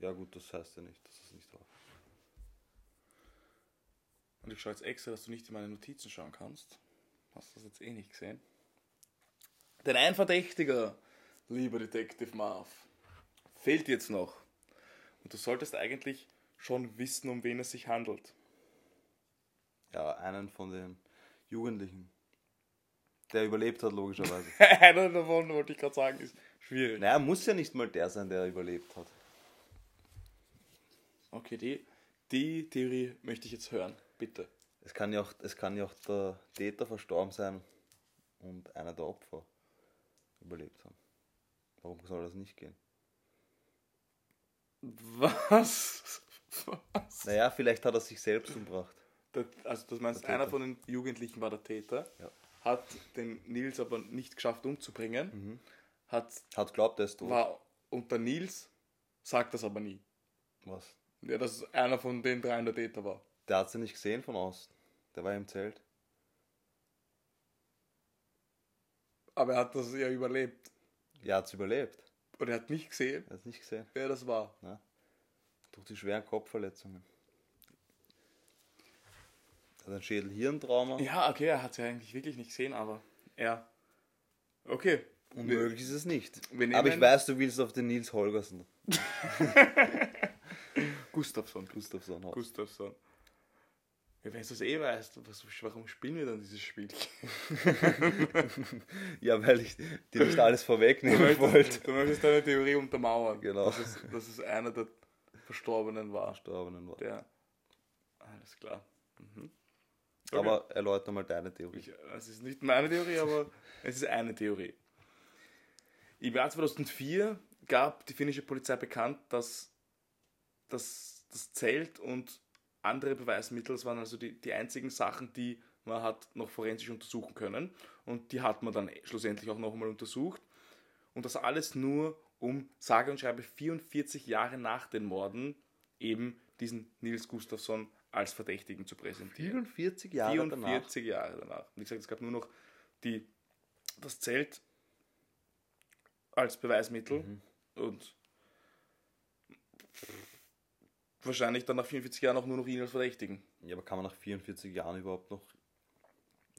Ja gut, das heißt ja nicht, dass es nicht war. Und ich schaue jetzt extra, dass du nicht in meine Notizen schauen kannst. Hast du das jetzt eh nicht gesehen? Denn ein Verdächtiger, lieber Detective Marv, fehlt jetzt noch. Und du solltest eigentlich schon wissen, um wen es sich handelt. Ja, einen von den Jugendlichen. Der überlebt hat, logischerweise. Einer davon, wollte ich gerade sagen, ist schwierig. naja, muss ja nicht mal der sein, der überlebt hat. Okay, die, die Theorie möchte ich jetzt hören. Bitte. Es kann ja auch, es kann ja auch der Täter verstorben sein und einer der Opfer überlebt haben. Warum soll das nicht gehen? Was? Was? Naja, vielleicht hat er sich selbst umgebracht. Das, also das meinst, Der einer von den Jugendlichen war der Täter, Ja. hat den Nils aber nicht geschafft umzubringen, hat, Hat glaubt, er ist tot. war unter Nils, sagt das aber nie. Was? Ja, dass einer von den dreien der Täter war. Der hat sie nicht gesehen von außen. Der war im Zelt. Aber er hat das ja überlebt. Er hat es überlebt. Und er hat nicht gesehen, Er hat es nicht gesehen. wer das war. Ne? Durch die schweren Kopfverletzungen. Er hat ein Schädel-Hirntrauma. Ja, okay, er hat es ja eigentlich wirklich nicht gesehen, aber er. Okay. Unmöglich ist es nicht. Aber ich weiß, du willst auf den Nils Holgersen. Gustavsson. Gustafsson Haus. Gustavsson. Ja, wenn du es eh weißt, was, warum spielen wir dann dieses Spiel? Ja, weil ich dir nicht alles Du vorwegnehmen möchtest, wollte. du möchtest deine Theorie untermauern. Genau. Dass es, dass es einer der Verstorbenen war. Verstorbenen war. Der. Alles klar. Mhm. Aber erläuter mal deine Theorie. Ich, es ist nicht meine Theorie, aber es ist eine Theorie. Im Jahr 2004 gab die finnische Polizei bekannt, dass das, das Zelt und andere Beweismittel, waren also die, die einzigen Sachen, die man hat noch forensisch untersuchen können. Und die hat man dann schlussendlich auch noch einmal untersucht. Und das alles nur, um sage und schreibe 44 Jahre nach den Morden eben diesen Nils Gustafsson als Verdächtigen zu präsentieren. 44 Jahre 44 Jahre danach. Wie gesagt, es gab nur noch die, das Zelt als Beweismittel Mhm. und wahrscheinlich dann nach 44 Jahren auch nur noch ihn als Verdächtigen. Ja, aber kann man nach 44 Jahren überhaupt noch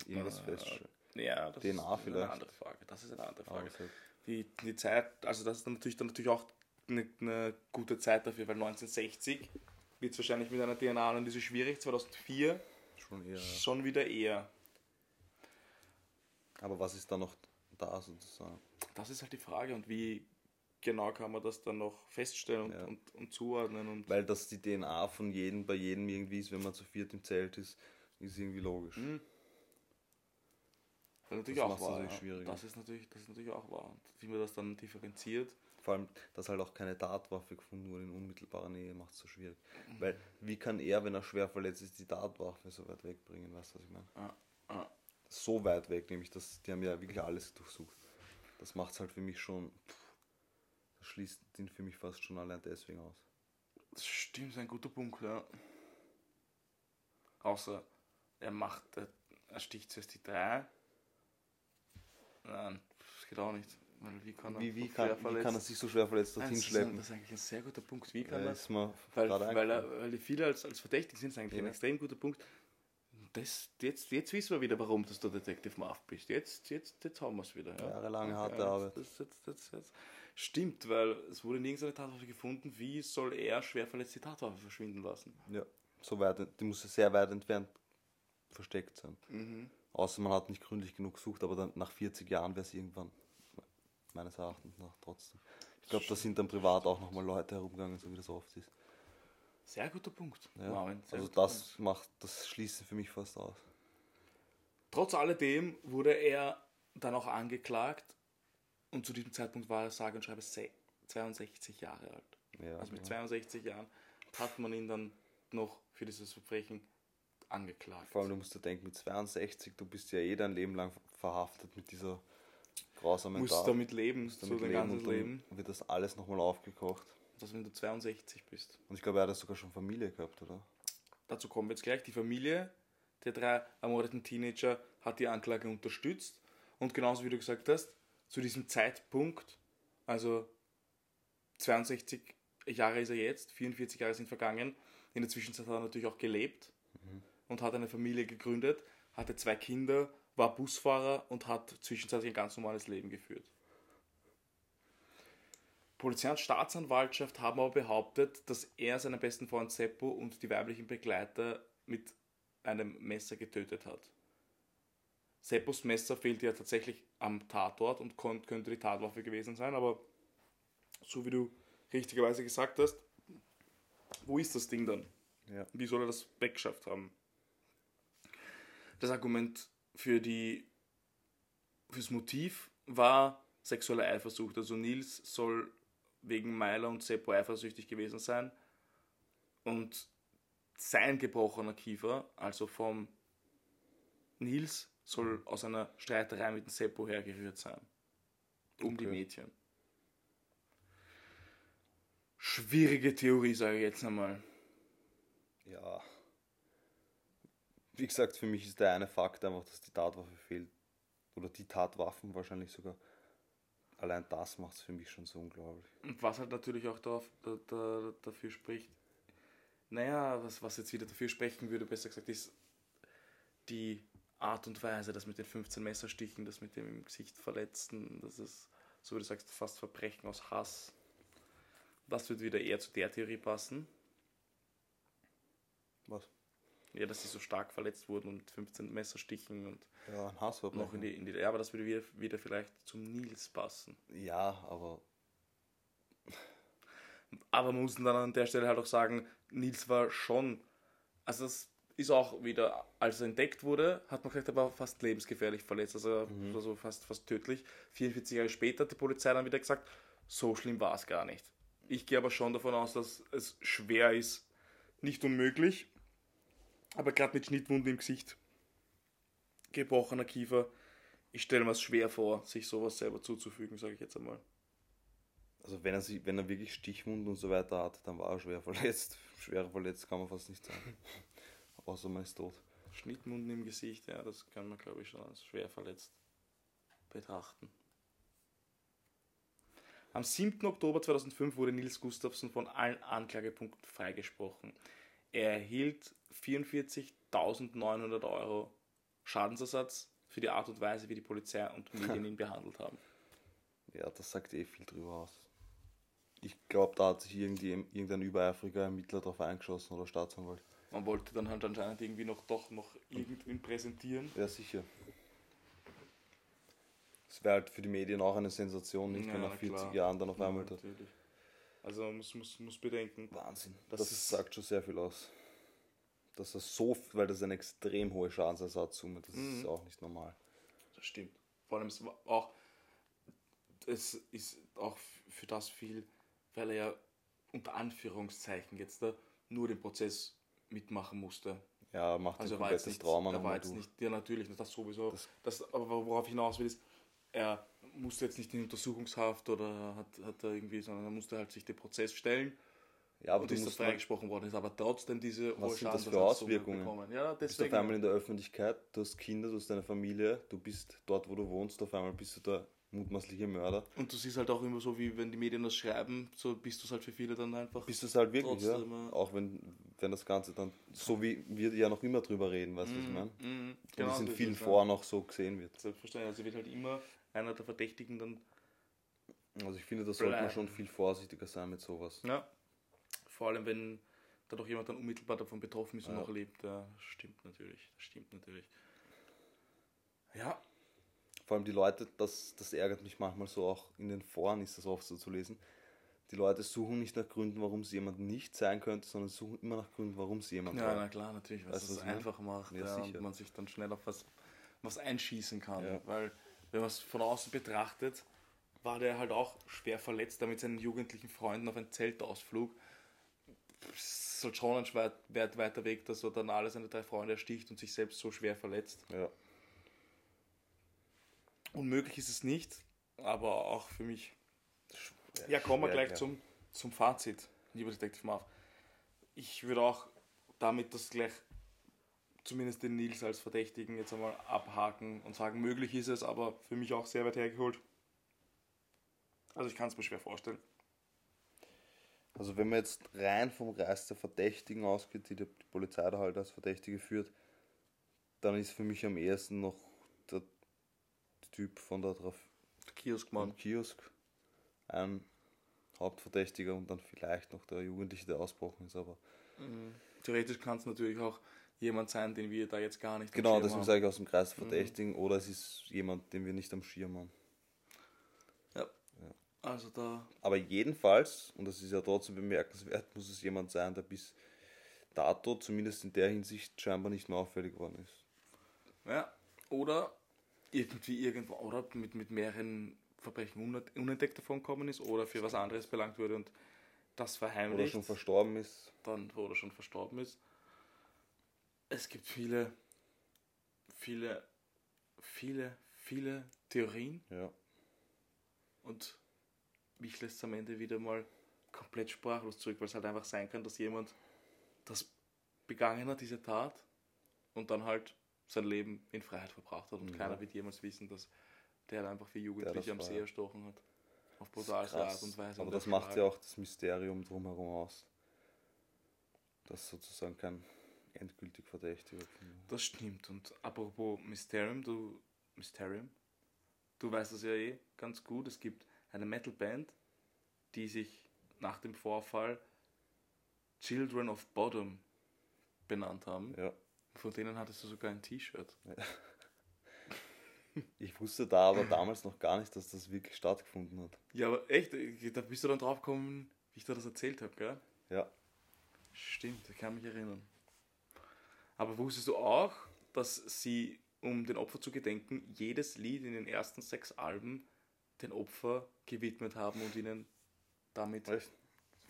irgendwas feststellen? Ja, das DNA ist vielleicht. eine andere Frage. Das ist eine andere Frage. Also, Die, die Zeit, also das ist dann natürlich, dann natürlich auch eine, eine gute Zeit dafür, weil 1960 wird es wahrscheinlich mit einer DNA-Analyse schwierig, 2004 schon eher. schon wieder eher. Aber was ist da noch da sozusagen? Das ist halt die Frage und wie genau kann man das dann noch feststellen und, Ja. und, und zuordnen und Weil das die DNA von jedem bei jedem irgendwie ist, wenn man zu viert im Zelt ist, ist irgendwie logisch. Mhm. das ist natürlich Das auch wahr. natürlich Ja. Das ist natürlich, das ist natürlich auch wahr. Und wie man das dann differenziert, Vor allem, dass halt auch keine Tatwaffe gefunden wurde in unmittelbarer Nähe, macht es so schwierig. Weil, wie kann er, wenn er schwer verletzt ist, die Tatwaffe so weit wegbringen? Weißt du, was ich meine? Ah, ah. So weit weg, nämlich, dass die haben ja wirklich alles durchsucht. Das macht es halt für mich schon. Pff, schließt ihn für mich fast schon allein deswegen aus. Das stimmt, ist ein guter Punkt, ja. Außer er macht, er, sticht zuerst die drei. Nein, das geht auch nicht. Weil wie kann er, Wie, wie, kann, wie kann er sich so schwer verletzt dorthin das, ein, schleppen? das ist eigentlich ein sehr guter Punkt. Wie kann Ja, er? mir Weil, weil, er, weil die viele als, als verdächtig sind, ist eigentlich ein Ja. extrem guter Punkt. Das, jetzt, jetzt wissen wir wieder, warum dass du Detective Marv bist. Jetzt, jetzt, jetzt haben wir es wieder. Ja. Jahrelange harte jetzt- Arbeit. Das, das, das, das, stimmt, weil es wurde nirgends eine Tatwaffe gefunden. Wie soll er schwer verletzt die Tatwaffe verschwinden lassen? Ja, so weit, die muss sehr weit entfernt versteckt sein. Mhm. Außer man hat nicht gründlich genug gesucht, aber dann nach 40 Jahren wäre es irgendwann, meines Erachtens nach, trotzdem. Ich glaube, da sind dann privat auch nochmal Leute herumgegangen, so wie das oft ist. Sehr guter Punkt. Ja. Marvin, sehr also das Punkt. macht, das schließt für mich fast aus. Trotz alledem wurde er dann auch angeklagt und zu diesem Zeitpunkt war er sage und schreibe se- 62 Jahre alt. Ja, Also mit ja. 62 Jahren hat man ihn dann noch für dieses Verbrechen angeklagt. Vor allem, du musst dir denken, mit 62, du bist ja eh dein Leben lang verhaftet mit dieser grausamen musst Tat. damit leben, Musst so damit dein leben ganzes Leben. wird das alles nochmal aufgekocht. Dass wenn du 62 bist. Und ich glaube, er hat das sogar schon Familie gehabt, oder? Dazu kommen wir jetzt gleich. Die Familie der drei ermordeten Teenager hat die Anklage unterstützt. Und genauso wie du gesagt hast, zu diesem Zeitpunkt, also 62 Jahre ist er jetzt, 44 Jahre sind vergangen. In der Zwischenzeit hat er natürlich auch gelebt und hat eine Familie gegründet, hatte zwei Kinder, war Busfahrer und hat zwischenzeitlich ein ganz normales Leben geführt. Polizei und Staatsanwaltschaft haben aber behauptet, dass er seinen besten Freund Seppo und die weiblichen Begleiter mit einem Messer getötet hat. Seppos Messer fehlte ja tatsächlich am Tatort und könnte die Tatwaffe gewesen sein, aber so wie du richtigerweise gesagt hast, wo ist das Ding dann? Ja. Wie soll er das weggeschafft haben? Das Argument für die fürs Motiv war sexuelle Eifersucht. Also Nils soll wegen Meiler und Seppo eifersüchtig gewesen sein und sein gebrochener Kiefer, also vom Nils, soll aus einer Streiterei mit dem Seppo hergerührt sein. Um die Okay. Mädchen. Schwierige Theorie, sage ich jetzt einmal. Ja. Wie gesagt, für mich ist der eine Fakt einfach, dass die Tatwaffe fehlt. Oder die Tatwaffen wahrscheinlich sogar. Allein das macht es für mich schon so unglaublich. Und was halt natürlich auch darauf, da, da, dafür spricht, naja, was, was jetzt wieder dafür sprechen würde, besser gesagt, ist die Art und Weise, das mit den 15 Messerstichen, das mit dem im Gesicht verletzten, das ist, so wie du sagst, fast Verbrechen aus Hass. Das wird wieder eher zu der Theorie passen. Was? Ja, dass sie so stark verletzt wurden und 15 Messerstichen und Ja, ein Hassverbrechen. noch in die, in die. Ja, aber das würde wieder, wieder vielleicht zum Nils passen. Ja, aber Aber man muss dann an der Stelle halt auch sagen, Nils war schon, also das ist auch wieder, als er entdeckt wurde, hat man gesagt, er war fast lebensgefährlich verletzt, also, also fast, fast tödlich. 44 Jahre später hat die Polizei dann wieder gesagt, so schlimm war es gar nicht. Ich gehe aber schon davon aus, dass es schwer ist, nicht unmöglich, aber gerade mit Schnittwunden im Gesicht, gebrochener Kiefer, ich stelle mir es schwer vor, sich sowas selber zuzufügen, sage ich jetzt einmal. also wenn er, sich, wenn er wirklich Stichwunden und so weiter hat, dann war er schwer verletzt. Schwer verletzt kann man fast nicht sagen. Außer man ist tot. Schnittmunden im Gesicht, ja, das kann man, glaube ich, schon als schwer verletzt betrachten. Am 7. Oktober 2005 wurde Nils Gustafsson von allen Anklagepunkten freigesprochen. Er erhielt 44.900 Euro Schadensersatz für die Art und Weise, wie die Polizei und Medien ihn behandelt haben. Ja, das sagt eh viel drüber aus. Ich glaube, da hat sich irgendwie irgendein übereifriger Ermittler drauf eingeschossen oder Staatsanwalt. Man wollte dann halt anscheinend irgendwie noch doch noch irgendwen präsentieren. Ja, sicher. Es wäre halt für die Medien auch eine Sensation, nicht wenn Ja, nach 40 klar. Jahren dann auf Ja, einmal natürlich. Also man muss, muss, muss bedenken, Wahnsinn. Das Das, sagt schon sehr viel aus. Dass das so, weil das ist eine extrem hohe Schadensersatzsumme, das Mhm. ist auch nicht normal. Das stimmt. Vor allem es war auch, es ist auch für das viel, weil er ja unter Anführungszeichen jetzt da nur den Prozess mitmachen musste. Ja, macht Also ein komplettes nicht, Trauma er war jetzt durch. nicht, ja natürlich, das sowieso. Das- Das, aber worauf ich hinaus will, ist, er musste jetzt nicht in Untersuchungshaft oder hat, hat er irgendwie, sondern er musste halt sich den Prozess stellen Ja, aber und du ist da musst mal, freigesprochen worden, ist aber trotzdem diese Was sind das für Auswirkungen? Ja, du bist deswegen. auf einmal in der Öffentlichkeit, du hast Kinder, du hast deine Familie, du bist dort, wo du wohnst, auf einmal bist du der mutmaßliche Mörder. Und du siehst halt auch immer so, wie wenn die Medien das schreiben, so bist du es halt für viele dann einfach. Bist du es halt wirklich, ja? Ja. Auch wenn, wenn das Ganze dann, so wie wir ja noch immer drüber reden, weißt du, was ich meine? Mhm, Und genau, es in vielen. Foren noch so gesehen wird. Selbstverständlich, also wird halt immer einer der Verdächtigen dann. Also ich finde, da sollte man schon viel vorsichtiger sein mit sowas. Ja. Vor allem, wenn da doch jemand dann unmittelbar davon betroffen ist und Ja. noch lebt. Ja, stimmt natürlich. Das stimmt natürlich. Ja, Vor allem die Leute, das, das ärgert mich manchmal so, auch in den Foren ist das oft so zu lesen. Die Leute suchen nicht nach Gründen, warum sie jemand nicht sein könnte, sondern suchen immer nach Gründen, warum sie jemand ja war. na klar, natürlich, weil es es einfach macht Ja, und man sich dann schnell auf was, was einschießen kann. Ja. Weil, wenn man es von außen betrachtet, war der halt auch schwer verletzt, da mit seinen jugendlichen Freunden auf einen Zeltausflug. Es ist halt schon ein schwer, weit, weiter Weg, dass er dann alle seine drei Freunde ersticht und sich selbst so schwer verletzt. Ja. Unmöglich ist es nicht, aber auch für mich. Ja, kommen wir schwer gleich erklärt. zum, zum Fazit, lieber Detective Marv. Ich würde auch damit das gleich zumindest den Nils als Verdächtigen jetzt einmal abhaken und sagen, möglich ist es, aber für mich auch sehr weit hergeholt. Also ich kann es mir schwer vorstellen. Also wenn man jetzt rein vom Kreis der Verdächtigen ausgeht, die die Polizei da halt als Verdächtige führt, dann ist für mich am ehesten noch der Typ von da drauf Kioskmann. Kiosk ein Hauptverdächtiger und dann vielleicht noch der Jugendliche, der ausbrochen ist, aber Theoretisch kann es natürlich auch jemand sein, den wir da jetzt gar nicht genau, deswegen haben. sage ich aus dem Kreis der Verdächtigen oder es ist jemand, den wir nicht am Schirm haben. Ja. Also da Aber jedenfalls, und das ist ja trotzdem bemerkenswert, muss es jemand sein, der bis dato zumindest in der Hinsicht scheinbar nicht mehr auffällig geworden ist. Ja, oder irgendwie irgendwo, oder mit, mit mehreren Verbrechen unent- unentdeckt davon gekommen ist oder für was anderes belangt wurde und das Oder verheimlicht, schon verstorben ist. dann oder schon verstorben ist. Es gibt viele, viele, viele, viele Theorien Ja. und mich lässt es am Ende wieder mal komplett sprachlos zurück, weil es halt einfach sein kann, dass jemand das begangen hat, diese Tat, und dann halt sein Leben in Freiheit verbracht hat und Ja. keiner wird jemals wissen, dass der einfach wie Jugendliche am See ja. erstochen hat. Auf brutalste Art und Weise. Aber und das macht ja auch das Mysterium drumherum aus. Das sozusagen kein endgültig Verdächtiger. Das stimmt. Und apropos Mysterium, du Mysterium, du weißt das ja eh ganz gut. Es gibt eine Metalband, die sich nach dem Vorfall Children of Bottom benannt haben. Ja. Von denen hattest du sogar ein T-Shirt. Ich wusste da aber damals noch gar nicht, dass das wirklich stattgefunden hat. Ja, aber echt, da bist du dann drauf gekommen, wie ich dir das erzählt habe, gell? Ja. Stimmt, ich kann mich erinnern. Aber wusstest du auch, dass sie, um den Opfer zu gedenken, jedes Lied in den ersten sechs Alben den Opfer gewidmet haben und ihnen damit Echt?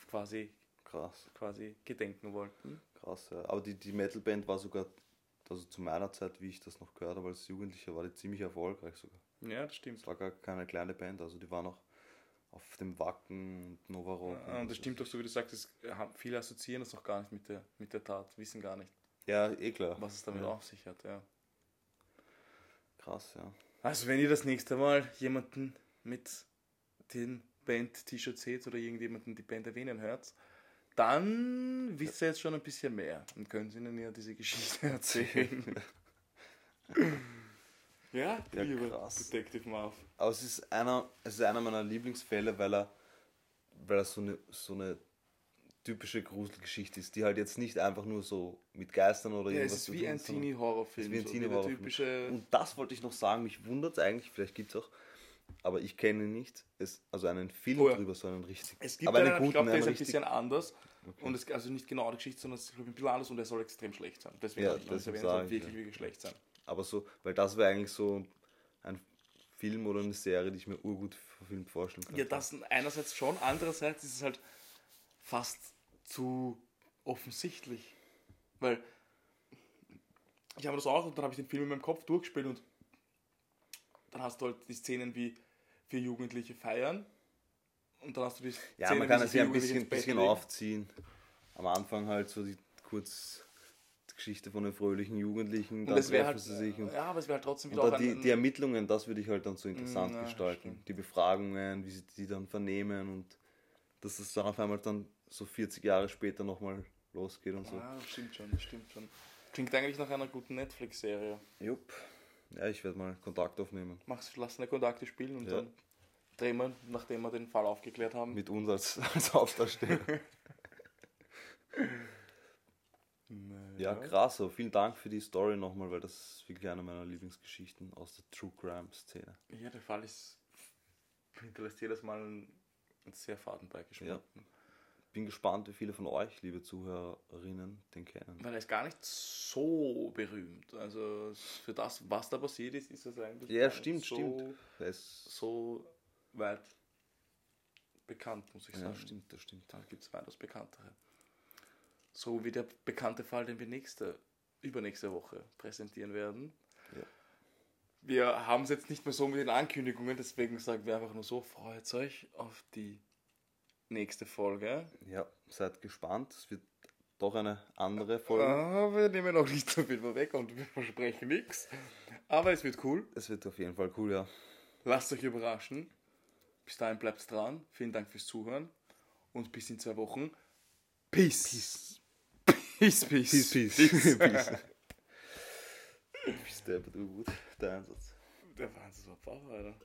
quasi, Krass. quasi gedenken wollten? Krass, ja. Aber die, die Metalband war sogar, also zu meiner Zeit, wie ich das noch gehört habe als Jugendlicher, war die ziemlich erfolgreich sogar. Ja, das stimmt. Es war gar keine kleine Band, also die war noch auf dem Wacken und Nova Rock. Ja, und das stimmt doch so, wie du sagst, es haben, viele assoziieren das noch gar nicht mit der, mit der Tat, wissen gar nicht, Ja, eh klar. was es damit ja. auf sich hat. Ja. Krass, ja. Also wenn ihr das nächste Mal jemanden mit den Band-T-Shirt seht oder irgendjemanden die Band erwähnen hört, dann wisst ihr jetzt schon ein bisschen mehr und könnt ihnen ja diese Geschichte erzählen. ja, Ja, lieber krass. Detective Marv. Aber es ist einer, es ist einer meiner Lieblingsfälle, weil er, weil er so eine, so eine typische Gruselgeschichte ist, die halt jetzt nicht einfach nur so mit Geistern oder Ja, irgendwas zu tun hat. Es ist wie ein so Teenie-Horrorfilm. Und das wollte ich noch sagen, mich wundert es eigentlich, vielleicht gibt es auch, aber ich kenne nicht, es, also einen Film Oh ja. drüber, so einen richtigen. Es gibt aber einen, einen ich guten, glaube, der ist ein richtig, bisschen anders. Und es also nicht genau die Geschichte, sondern es ist ich, ein bisschen anders und er soll extrem schlecht sein. Deswegen Ja, ich nicht deswegen erwähnt, er soll ich, wirklich, ja. wirklich schlecht sein. aber so, weil das wäre eigentlich so ein Film oder eine Serie, die ich mir urgut verfilmt vorstellen kann. Ja, das einerseits schon, andererseits ist es halt fast zu offensichtlich. Weil ich habe das auch und dann habe ich den Film in meinem Kopf durchgespielt und dann hast du halt die Szenen wie vier Jugendliche feiern und dann hast du die Ja, Szenen, man kann es ja ein bisschen, bisschen aufziehen. Am Anfang halt so die kurz die Geschichte von den fröhlichen Jugendlichen, dann treffen halt, sie sich und, ja, aber es wäre halt trotzdem wieder auch die, ein, die Ermittlungen, das würde ich halt dann so interessant Mm, ja, gestalten. stimmt. Die Befragungen, wie sie die dann vernehmen und dass es dann auf einmal dann so 40 Jahre später nochmal losgeht und so. Ja, das stimmt schon, das stimmt schon. Klingt eigentlich nach einer guten Netflix-Serie. Jupp. Ja, ich werde mal Kontakt aufnehmen. Machst, lass eine Kontakte spielen und Ja. dann drehen wir, nachdem wir den Fall aufgeklärt haben. Mit uns als, als Hauptdarsteller. Ja, krass. So. Vielen Dank für die Story nochmal, weil das ist wirklich eine meiner Lieblingsgeschichten aus der True Crime Szene. Ja, der Fall ist, hinterlässt jedes Mal einen sehr faden Beigeschmack. Bin gespannt, wie viele von euch, liebe Zuhörerinnen, den kennen. Weil er ist gar nicht so berühmt. Also für das, was da passiert ist, ist es eigentlich Ja, stimmt, so, stimmt. Das ist, so weit bekannt, muss ich ja, sagen. stimmt, das stimmt. Da gibt es weitaus bekanntere. So wie der bekannte Fall, den wir nächste, übernächste Woche präsentieren werden. Ja. Wir haben es jetzt nicht mehr so mit den Ankündigungen, deswegen sagen wir einfach nur so, freut euch auf die nächste Folge. Ja, seid gespannt. Es wird doch eine andere Folge. Ah, wir nehmen auch nicht so viel vorweg und wir versprechen nichts. Aber es wird cool. Es wird auf jeden Fall cool, ja. Lasst euch überraschen. Bis dahin bleibt dran. Vielen Dank fürs Zuhören. Und bis in zwei Wochen. Peace. Peace, peace. Peace, peace. peace. Peace, der, der Einsatz. Der Wahnsinn war Alter.